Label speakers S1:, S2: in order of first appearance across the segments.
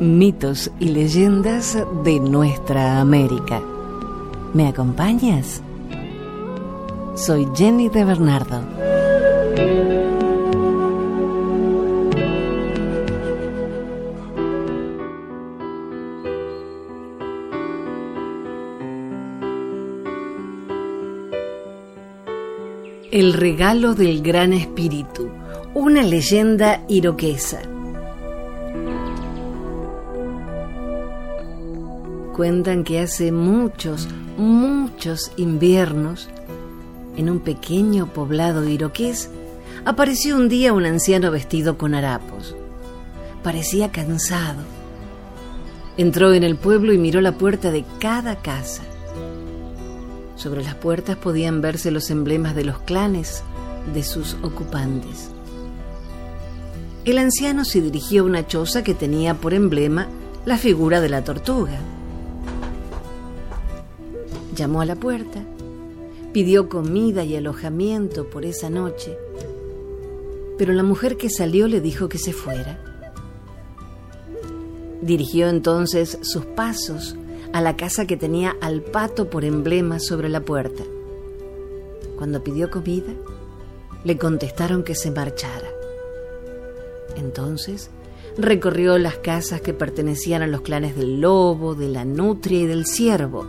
S1: Mitos y leyendas de nuestra América. ¿Me acompañas? Soy Jenny de Bernardo. El regalo del gran espíritu, una leyenda iroquesa. Cuentan que hace muchos, muchos inviernos, en un pequeño poblado iroqués, apareció un día un anciano vestido con harapos. Parecía cansado. Entró en el pueblo y miró la puerta de cada casa. Sobre las puertas podían verse los emblemas de los clanes de sus ocupantes. El anciano se dirigió a una choza que tenía por emblema la figura de la tortuga. Llamó a la puerta, pidió comida y alojamiento por esa noche, pero la mujer que salió le dijo que se fuera. Dirigió entonces sus pasos a la casa que tenía al pato por emblema sobre la puerta. Cuando pidió comida, le contestaron que se marchara. Entonces recorrió las casas que pertenecían a los clanes del lobo, de la nutria y del ciervo,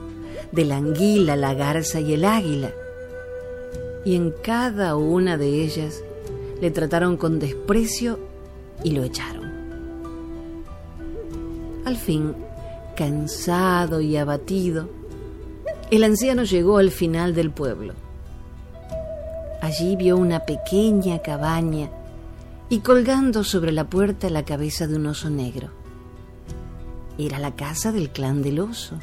S1: de la anguila, la garza y el águila. Y en cada una de ellas le trataron con desprecio y lo echaron. Al fin, cansado y abatido, el anciano llegó al final del pueblo. Allí vio una pequeña cabaña y colgando sobre la puerta la cabeza de un oso negro. Era la casa del clan del oso.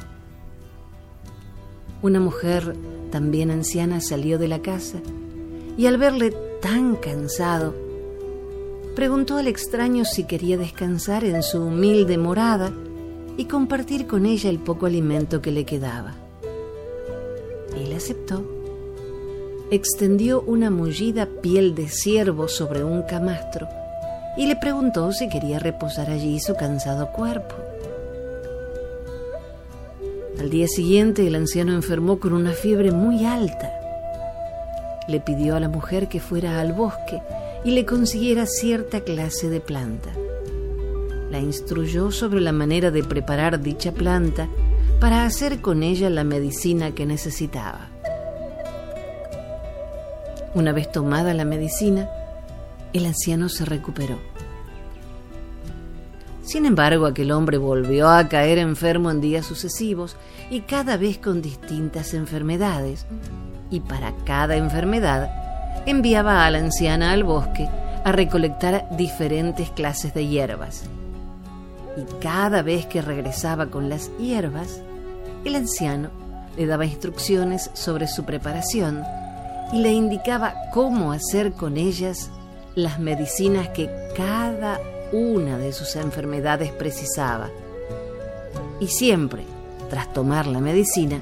S1: Una mujer también anciana salió de la casa y al verle tan cansado, preguntó al extraño si quería descansar en su humilde morada y compartir con ella el poco alimento que le quedaba. Él aceptó. Extendió una mullida piel de ciervo sobre un camastro y le preguntó si quería reposar allí su cansado cuerpo. Al día siguiente el anciano enfermó con una fiebre muy alta. Le pidió a la mujer que fuera al bosque y le consiguiera cierta clase de planta la instruyó sobre la manera de preparar dicha planta para hacer con ella la medicina que necesitaba. Una vez tomada la medicina, el anciano se recuperó. Sin embargo, aquel hombre volvió a caer enfermo en días sucesivos y cada vez con distintas enfermedades, y para cada enfermedad enviaba a la anciana al bosque a recolectar diferentes clases de hierbas. Y cada vez que regresaba con las hierbas, el anciano le daba instrucciones sobre su preparación y le indicaba cómo hacer con ellas las medicinas que cada una de sus enfermedades precisaba. Y siempre, tras tomar la medicina,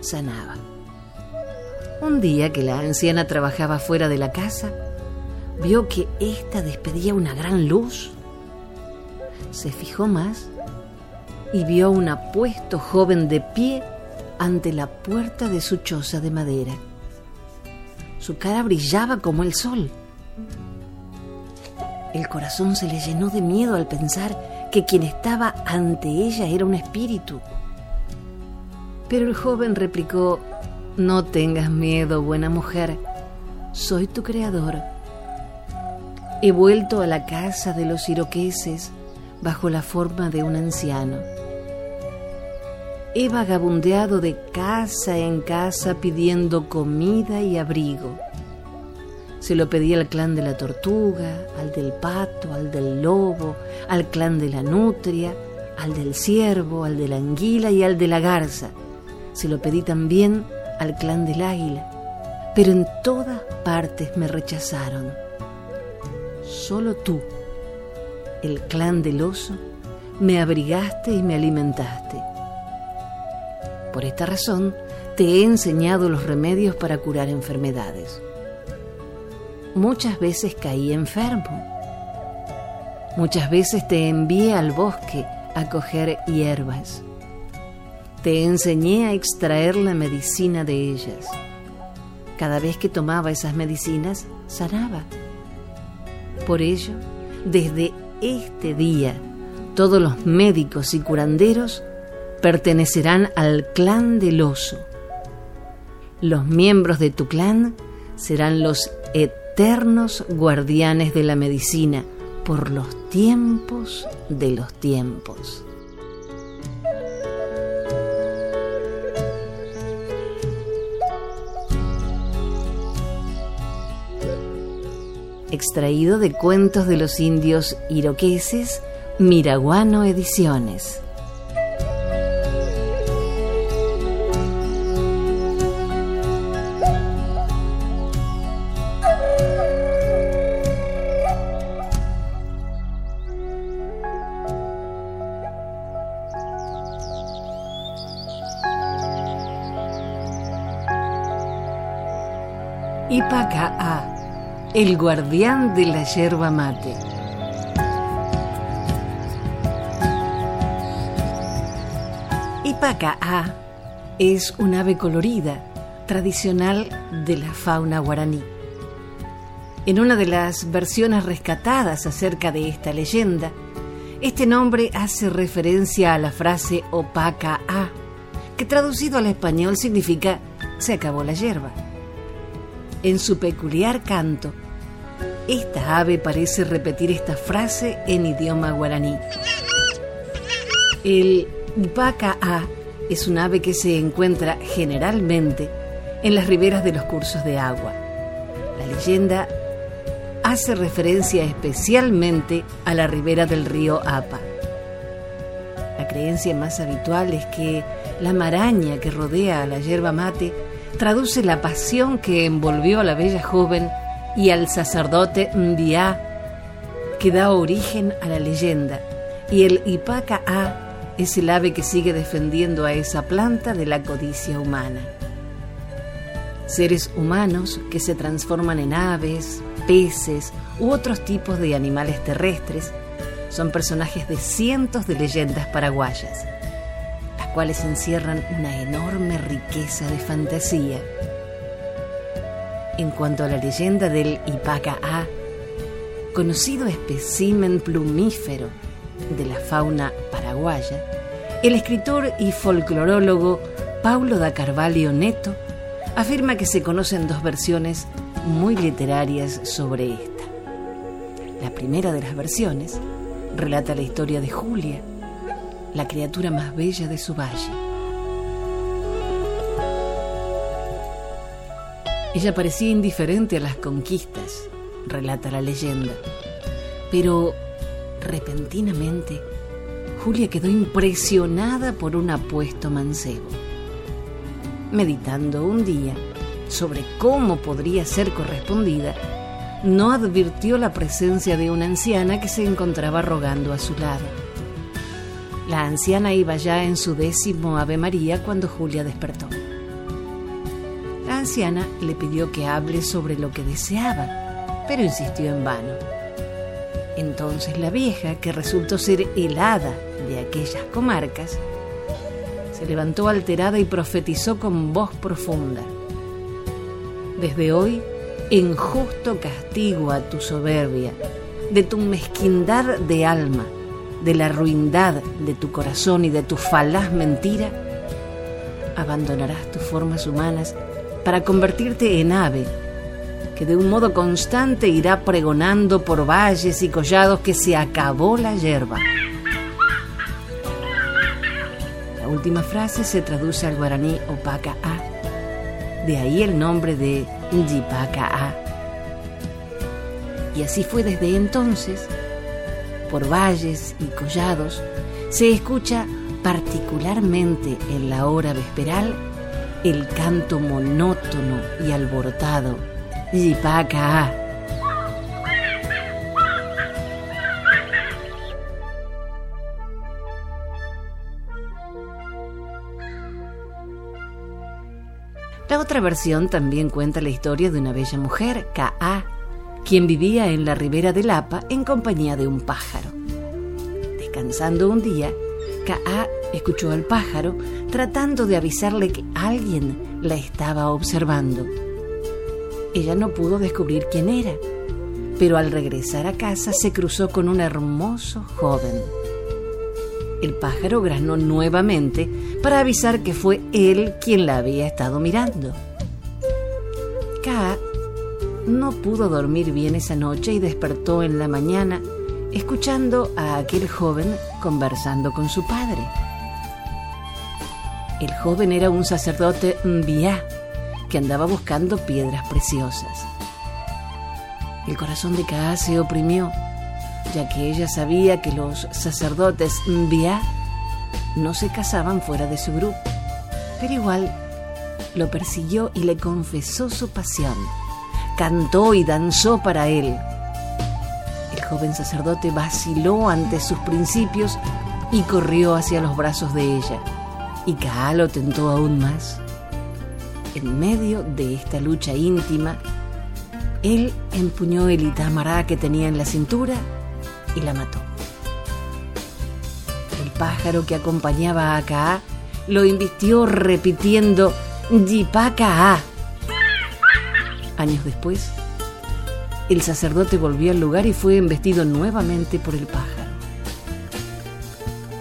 S1: sanaba. Un día que la anciana trabajaba fuera de la casa, vio que ésta despedía una gran luz se fijó más y vio un apuesto joven de pie ante la puerta de su choza de madera. Su cara brillaba como el sol. El corazón se le llenó de miedo al pensar que quien estaba ante ella era un espíritu. Pero el joven replicó, No tengas miedo, buena mujer, soy tu creador. He vuelto a la casa de los iroqueses bajo la forma de un anciano. He vagabundeado de casa en casa pidiendo comida y abrigo. Se lo pedí al clan de la tortuga, al del pato, al del lobo, al clan de la nutria, al del ciervo, al de la anguila y al de la garza. Se lo pedí también al clan del águila, pero en todas partes me rechazaron. Solo tú, el clan del oso, me abrigaste y me alimentaste. Por esta razón, te he enseñado los remedios para curar enfermedades. Muchas veces caí enfermo. Muchas veces te envié al bosque a coger hierbas. Te enseñé a extraer la medicina de ellas. Cada vez que tomaba esas medicinas, sanaba. Por ello, desde este día, todos los médicos y curanderos pertenecerán al clan del oso. Los miembros de tu clan serán los eternos guardianes de la medicina por los tiempos de los tiempos. Extraído de cuentos de los indios iroqueses, Miraguano Ediciones. A, el guardián de la yerba mate. A es un ave colorida, tradicional de la fauna guaraní. En una de las versiones rescatadas acerca de esta leyenda, este nombre hace referencia a la frase opaca a, que traducido al español significa se acabó la hierba. En su peculiar canto, esta ave parece repetir esta frase en idioma guaraní. El upaca-a es un ave que se encuentra generalmente en las riberas de los cursos de agua. La leyenda hace referencia especialmente a la ribera del río Apa. La creencia más habitual es que la maraña que rodea a la yerba mate traduce la pasión que envolvió a la bella joven y al sacerdote Ndia, que da origen a la leyenda, y el Ipaca A es el ave que sigue defendiendo a esa planta de la codicia humana. Seres humanos que se transforman en aves, peces u otros tipos de animales terrestres son personajes de cientos de leyendas paraguayas cuales encierran una enorme riqueza de fantasía. En cuanto a la leyenda del Ipaca A, conocido espécimen plumífero de la fauna paraguaya, el escritor y folclorólogo Paulo da Carvalho Neto afirma que se conocen dos versiones muy literarias sobre esta. La primera de las versiones relata la historia de Julia, la criatura más bella de su valle. Ella parecía indiferente a las conquistas, relata la leyenda, pero repentinamente Julia quedó impresionada por un apuesto mancebo. Meditando un día sobre cómo podría ser correspondida, no advirtió la presencia de una anciana que se encontraba rogando a su lado. La anciana iba ya en su décimo Ave María cuando Julia despertó. La anciana le pidió que hable sobre lo que deseaba, pero insistió en vano. Entonces la vieja, que resultó ser helada de aquellas comarcas, se levantó alterada y profetizó con voz profunda. Desde hoy, en justo castigo a tu soberbia, de tu mezquindad de alma, de la ruindad de tu corazón y de tu falaz mentira, abandonarás tus formas humanas para convertirte en ave, que de un modo constante irá pregonando por valles y collados que se acabó la hierba. La última frase se traduce al guaraní opaca a, de ahí el nombre de Yipaca a, Y así fue desde entonces. Por valles y collados se escucha particularmente en la hora vesperal el canto monótono y alborotado Yipaca. La otra versión también cuenta la historia de una bella mujer, Ka, quien vivía en la ribera del Apa en compañía de un pájaro. Descansando un día, Ka escuchó al pájaro tratando de avisarle que alguien la estaba observando. Ella no pudo descubrir quién era, pero al regresar a casa se cruzó con un hermoso joven. El pájaro granó nuevamente para avisar que fue él quien la había estado mirando. No pudo dormir bien esa noche y despertó en la mañana escuchando a aquel joven conversando con su padre. El joven era un sacerdote Mbia que andaba buscando piedras preciosas. El corazón de Ka se oprimió ya que ella sabía que los sacerdotes Mbia no se casaban fuera de su grupo. Pero igual lo persiguió y le confesó su pasión. Cantó y danzó para él. El joven sacerdote vaciló ante sus principios y corrió hacia los brazos de ella. Y Kaa lo tentó aún más. En medio de esta lucha íntima, él empuñó el itamará que tenía en la cintura y la mató. El pájaro que acompañaba a Kaa lo invistió repitiendo Yipaka. Años después, el sacerdote volvió al lugar y fue embestido nuevamente por el pájaro.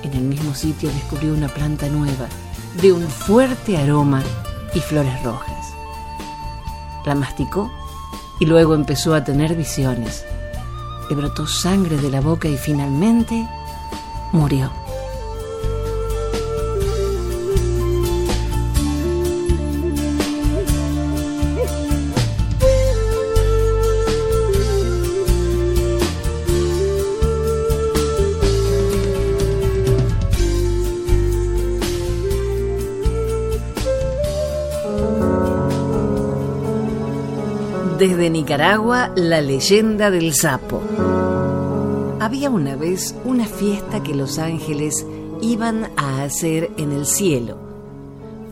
S1: En el mismo sitio descubrió una planta nueva, de un fuerte aroma y flores rojas. La masticó y luego empezó a tener visiones le brotó sangre de la boca y finalmente murió. Desde Nicaragua, la leyenda del sapo. Había una vez una fiesta que los ángeles iban a hacer en el cielo,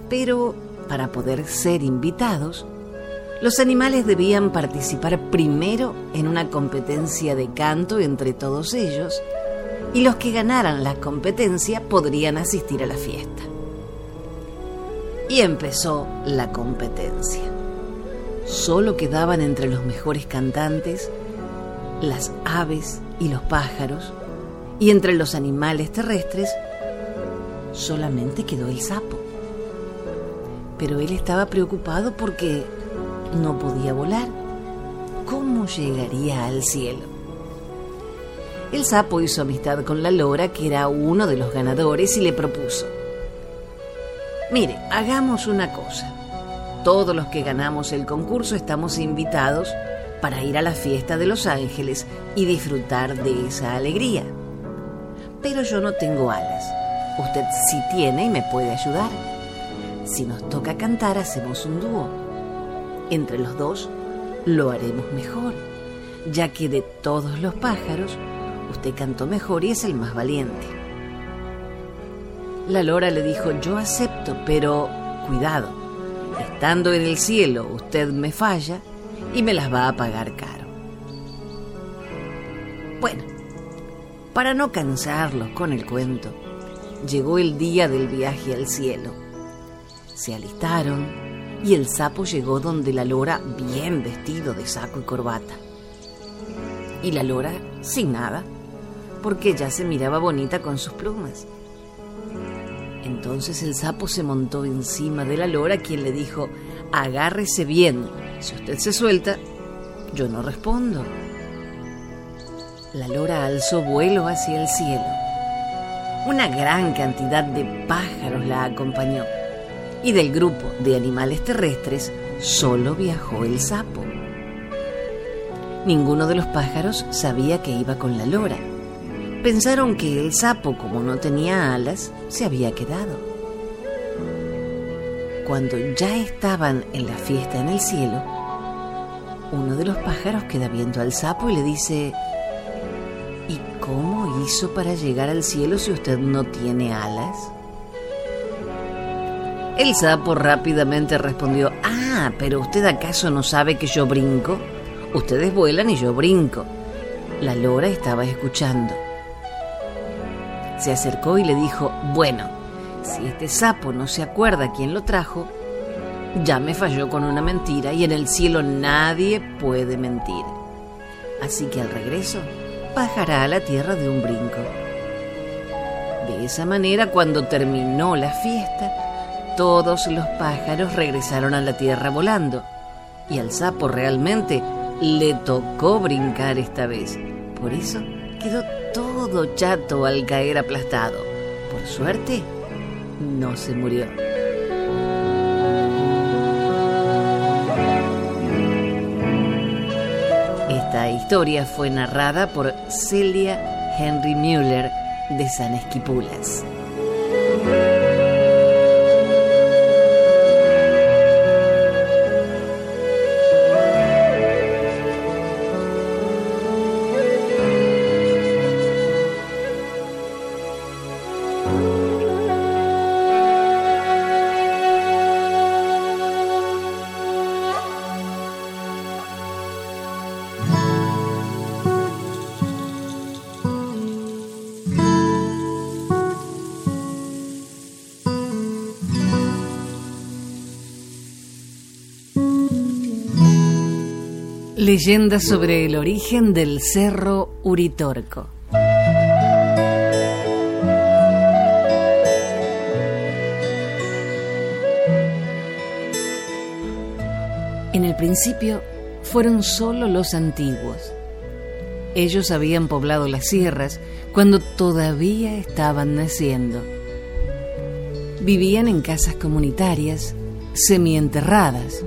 S1: pero para poder ser invitados, los animales debían participar primero en una competencia de canto entre todos ellos y los que ganaran la competencia podrían asistir a la fiesta. Y empezó la competencia solo quedaban entre los mejores cantantes las aves y los pájaros, y entre los animales terrestres solamente quedó el sapo. Pero él estaba preocupado porque no podía volar. ¿Cómo llegaría al cielo? El sapo hizo amistad con la lora, que era uno de los ganadores, y le propuso, mire, hagamos una cosa todos los que ganamos el concurso estamos invitados para ir a la fiesta de los ángeles y disfrutar de esa alegría. Pero yo no tengo alas. Usted sí tiene y me puede ayudar. Si nos toca cantar, hacemos un dúo. Entre los dos lo haremos mejor, ya que de todos los pájaros, usted cantó mejor y es el más valiente. La lora le dijo, yo acepto, pero cuidado, estando en el cielo usted me falla y me las va a pagar caro. Bueno, para no cansarlos con el cuento, llegó el día del viaje al cielo. Se alistaron y el sapo llegó donde la lora bien vestido de saco y corbata. Y la lora sin nada, porque ya se miraba bonita con sus plumas. Entonces el sapo se montó encima de la lora, quien le dijo, agárrese bien, si usted se suelta, yo no respondo. La lora alzó vuelo hacia el cielo. Una gran cantidad de pájaros la acompañó y del grupo de animales terrestres solo viajó el sapo. Ninguno de los pájaros sabía que iba con la lora. Pensaron que el sapo, como no tenía alas, se había quedado. Cuando ya estaban en la fiesta en el cielo, uno de los pájaros queda viendo al sapo y le dice, ¿y cómo hizo para llegar al cielo si usted no tiene alas? El sapo rápidamente respondió, ah, pero usted acaso no sabe que yo brinco. Ustedes vuelan y yo brinco. La lora estaba escuchando. Se acercó y le dijo, bueno, si este sapo no se acuerda quién lo trajo, ya me falló con una mentira y en el cielo nadie puede mentir. Así que al regreso bajará a la tierra de un brinco. De esa manera, cuando terminó la fiesta, todos los pájaros regresaron a la tierra volando. Y al sapo realmente le tocó brincar esta vez. Por eso quedó chato al caer aplastado. Por suerte, no se murió. Esta historia fue narrada por Celia Henry Müller de San Esquipulas. Leyenda sobre el origen del cerro Uritorco. En el principio fueron solo los antiguos. Ellos habían poblado las sierras cuando todavía estaban naciendo. Vivían en casas comunitarias, semienterradas,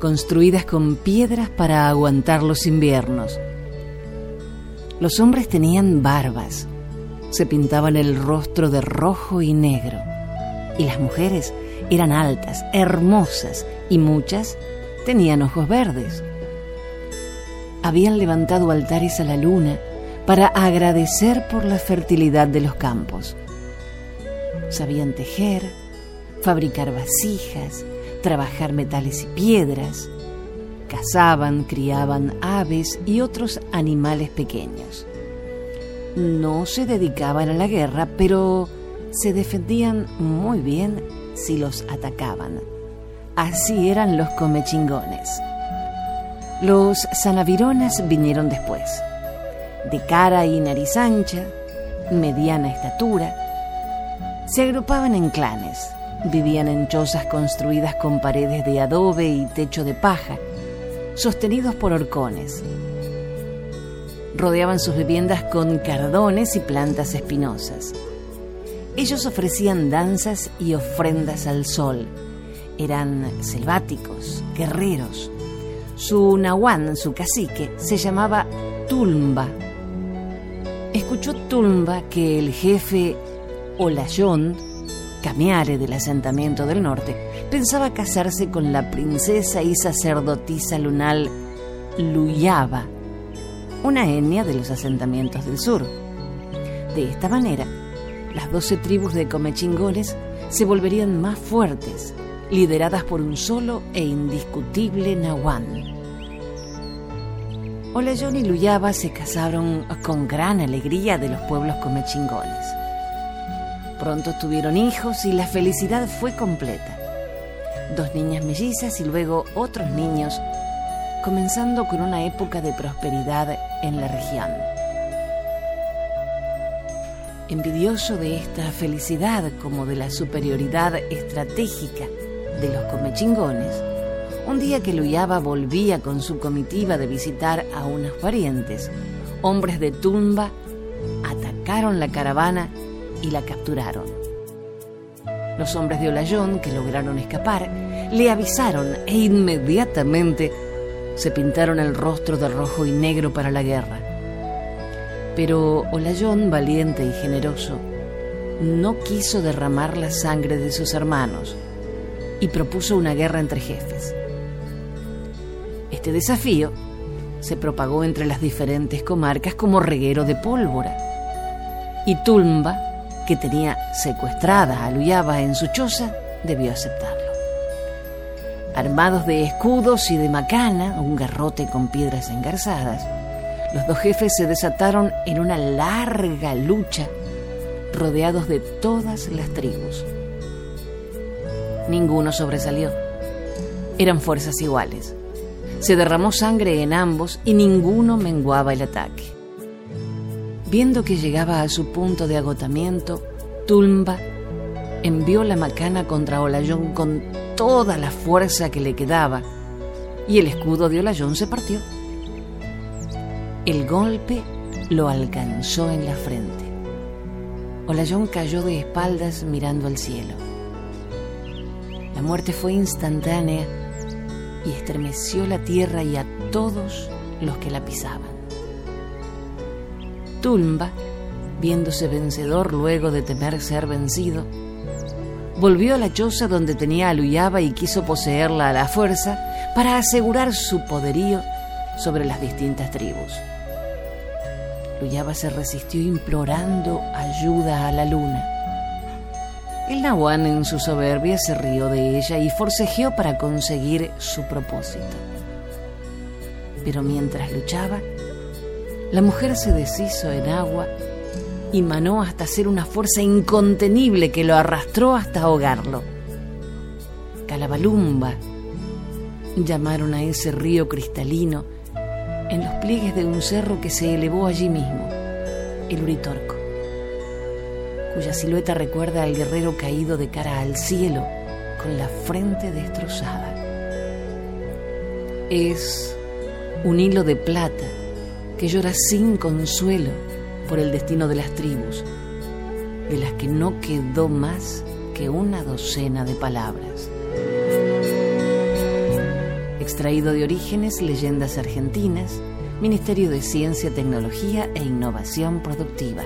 S1: construidas con piedras para aguantar los inviernos. Los hombres tenían barbas, se pintaban el rostro de rojo y negro, y las mujeres eran altas, hermosas, y muchas tenían ojos verdes. Habían levantado altares a la luna para agradecer por la fertilidad de los campos. Sabían tejer, fabricar vasijas, trabajar metales y piedras, cazaban, criaban aves y otros animales pequeños. No se dedicaban a la guerra, pero se defendían muy bien si los atacaban. Así eran los comechingones. Los sanavironas vinieron después. De cara y nariz ancha, mediana estatura, se agrupaban en clanes Vivían en chozas construidas con paredes de adobe y techo de paja, sostenidos por horcones. Rodeaban sus viviendas con cardones y plantas espinosas. Ellos ofrecían danzas y ofrendas al sol. Eran selváticos, guerreros. Su nahuán, su cacique, se llamaba Tulmba. Escuchó Tulmba que el jefe Olayón Camiare del asentamiento del norte, pensaba casarse con la princesa y sacerdotisa lunal Luyaba, una etnia de los asentamientos del sur. De esta manera, las doce tribus de comechingones se volverían más fuertes, lideradas por un solo e indiscutible Nahuán. Olayón y Luyaba se casaron con gran alegría de los pueblos comechingones. Pronto tuvieron hijos y la felicidad fue completa. Dos niñas mellizas y luego otros niños, comenzando con una época de prosperidad en la región. Envidioso de esta felicidad como de la superioridad estratégica de los comechingones, un día que Luyaba volvía con su comitiva de visitar a unos parientes, hombres de tumba atacaron la caravana y la capturaron. Los hombres de Olayón, que lograron escapar, le avisaron e inmediatamente se pintaron el rostro de rojo y negro para la guerra. Pero Olayón, valiente y generoso, no quiso derramar la sangre de sus hermanos y propuso una guerra entre jefes. Este desafío se propagó entre las diferentes comarcas como reguero de pólvora. Y Tulmba, que tenía secuestrada a Luyaba en su choza, debió aceptarlo. Armados de escudos y de macana, un garrote con piedras engarzadas, los dos jefes se desataron en una larga lucha rodeados de todas las tribus. Ninguno sobresalió. Eran fuerzas iguales. Se derramó sangre en ambos y ninguno menguaba el ataque. Viendo que llegaba a su punto de agotamiento, Tulmba envió la macana contra Olayón con toda la fuerza que le quedaba y el escudo de Olayón se partió. El golpe lo alcanzó en la frente. Olayón cayó de espaldas mirando al cielo. La muerte fue instantánea y estremeció la tierra y a todos los que la pisaban. Tulmba, viéndose vencedor luego de temer ser vencido, volvió a la choza donde tenía a Luyaba y quiso poseerla a la fuerza para asegurar su poderío sobre las distintas tribus. Luyaba se resistió implorando ayuda a la luna. El Nahuán en su soberbia se rió de ella y forcejeó para conseguir su propósito. Pero mientras luchaba, la mujer se deshizo en agua y manó hasta ser una fuerza incontenible que lo arrastró hasta ahogarlo. Calabalumba llamaron a ese río cristalino en los pliegues de un cerro que se elevó allí mismo, el Uritorco, cuya silueta recuerda al guerrero caído de cara al cielo con la frente destrozada. Es un hilo de plata que llora sin consuelo por el destino de las tribus, de las que no quedó más que una docena de palabras extraído de Orígenes, Leyendas Argentinas, Ministerio de Ciencia, Tecnología e Innovación Productiva.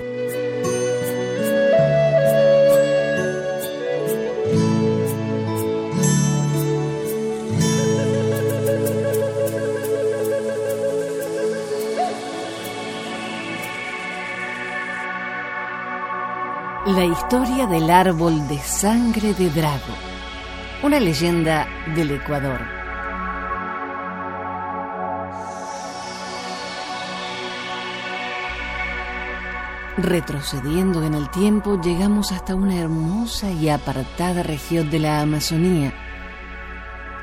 S1: Historia del árbol de sangre de Drago, una leyenda del Ecuador. Retrocediendo en el tiempo, llegamos hasta una hermosa y apartada región de la Amazonía,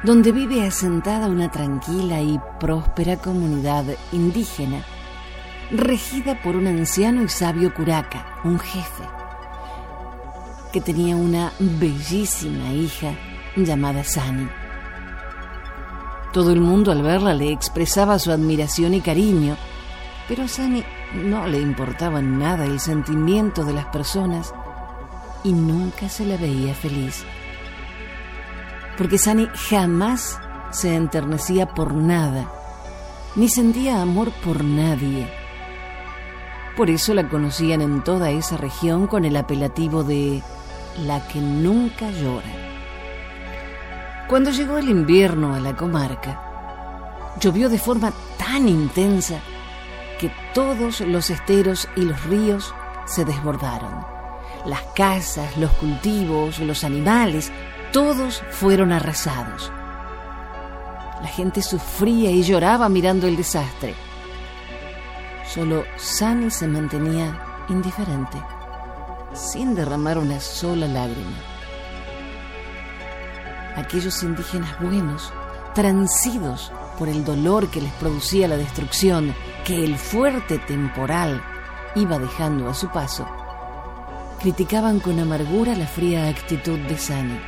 S1: donde vive asentada una tranquila y próspera comunidad indígena, regida por un anciano y sabio curaca, un jefe, que tenía una bellísima hija llamada Sani. Todo el mundo al verla le expresaba su admiración y cariño, pero Sani no le importaba nada el sentimiento de las personas y nunca se la veía feliz. Porque Sani jamás se enternecía por nada, ni sentía amor por nadie. Por eso la conocían en toda esa región con el apelativo de la que nunca llora. Cuando llegó el invierno a la comarca, llovió de forma tan intensa que todos los esteros y los ríos se desbordaron. Las casas, los cultivos, los animales, todos fueron arrasados. La gente sufría y lloraba mirando el desastre. Solo Sani se mantenía indiferente, sin derramar una sola lágrima. Aquellos indígenas buenos, transidos por el dolor que les producía la destrucción que el fuerte temporal iba dejando a su paso, criticaban con amargura la fría actitud de Sani.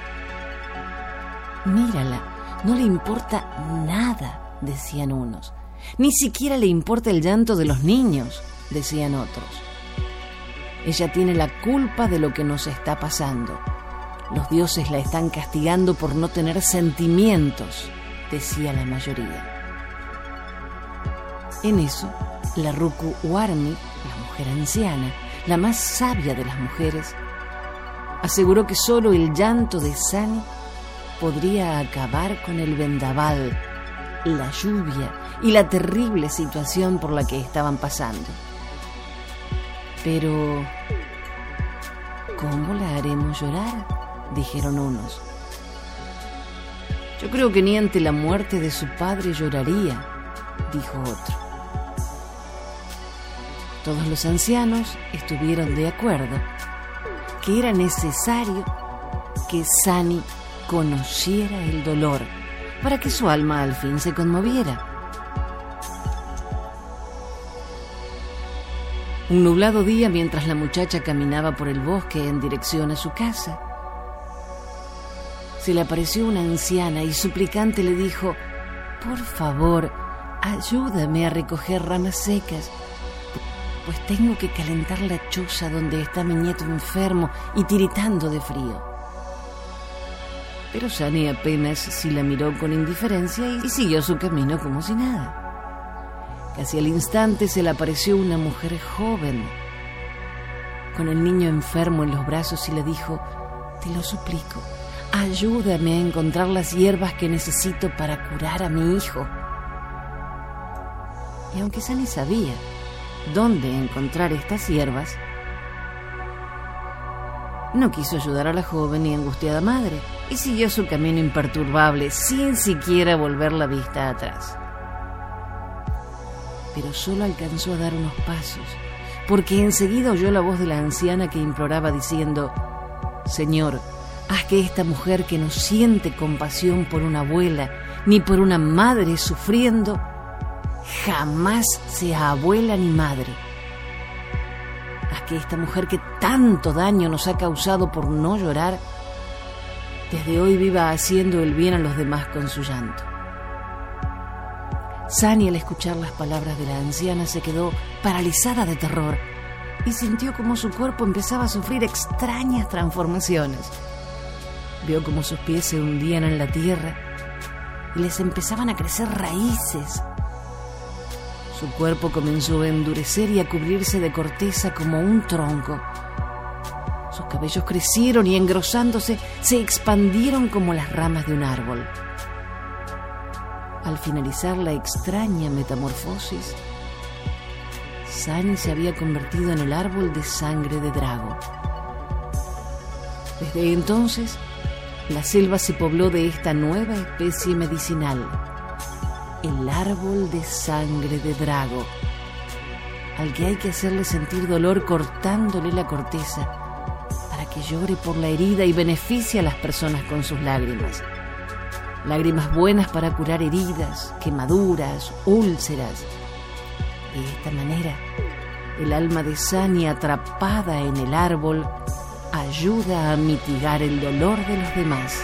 S1: Mírala, no le importa nada, decían unos. Ni siquiera le importa el llanto de los niños, decían otros. Ella tiene la culpa de lo que nos está pasando. Los dioses la están castigando por no tener sentimientos, decía la mayoría. En eso, la Ruku Warmi, la mujer anciana, la más sabia de las mujeres, aseguró que solo el llanto de Sani podría acabar con el vendaval, la lluvia y la terrible situación por la que estaban pasando. Pero, ¿cómo la haremos llorar? dijeron unos. Yo creo que ni ante la muerte de su padre lloraría, dijo otro. Todos los ancianos estuvieron de acuerdo que era necesario que Sani conociera el dolor para que su alma al fin se conmoviera. Un nublado día mientras la muchacha caminaba por el bosque en dirección a su casa, se le apareció una anciana y suplicante le dijo, por favor, ayúdame a recoger ramas secas, pues tengo que calentar la choza donde está mi nieto enfermo y tiritando de frío. Pero Sani apenas si la miró con indiferencia y siguió su camino como si nada. Casi al instante se le apareció una mujer joven, con el niño enfermo en los brazos y le dijo, te lo suplico, Ayúdame a encontrar las hierbas que necesito para curar a mi hijo. Y aunque Sani sabía dónde encontrar estas hierbas, no quiso ayudar a la joven y angustiada madre y siguió su camino imperturbable sin siquiera volver la vista atrás. Pero solo alcanzó a dar unos pasos, porque enseguida oyó la voz de la anciana que imploraba diciendo, Señor, Haz que esta mujer que no siente compasión por una abuela ni por una madre sufriendo, jamás sea abuela ni madre. Haz que esta mujer que tanto daño nos ha causado por no llorar, desde hoy viva haciendo el bien a los demás con su llanto. Sani al escuchar las palabras de la anciana se quedó paralizada de terror y sintió como su cuerpo empezaba a sufrir extrañas transformaciones. Vio como sus pies se hundían en la tierra y les empezaban a crecer raíces. Su cuerpo comenzó a endurecer y a cubrirse de corteza como un tronco. Sus cabellos crecieron y engrosándose se expandieron como las ramas de un árbol. Al finalizar la extraña metamorfosis, Sani se había convertido en el árbol de sangre de Drago. Desde entonces, la selva se pobló de esta nueva especie medicinal, el árbol de sangre de drago, al que hay que hacerle sentir dolor cortándole la corteza para que llore por la herida y beneficie a las personas con sus lágrimas. Lágrimas buenas para curar heridas, quemaduras, úlceras. De esta manera, el alma de Sani atrapada en el árbol ayuda a mitigar el dolor de los demás.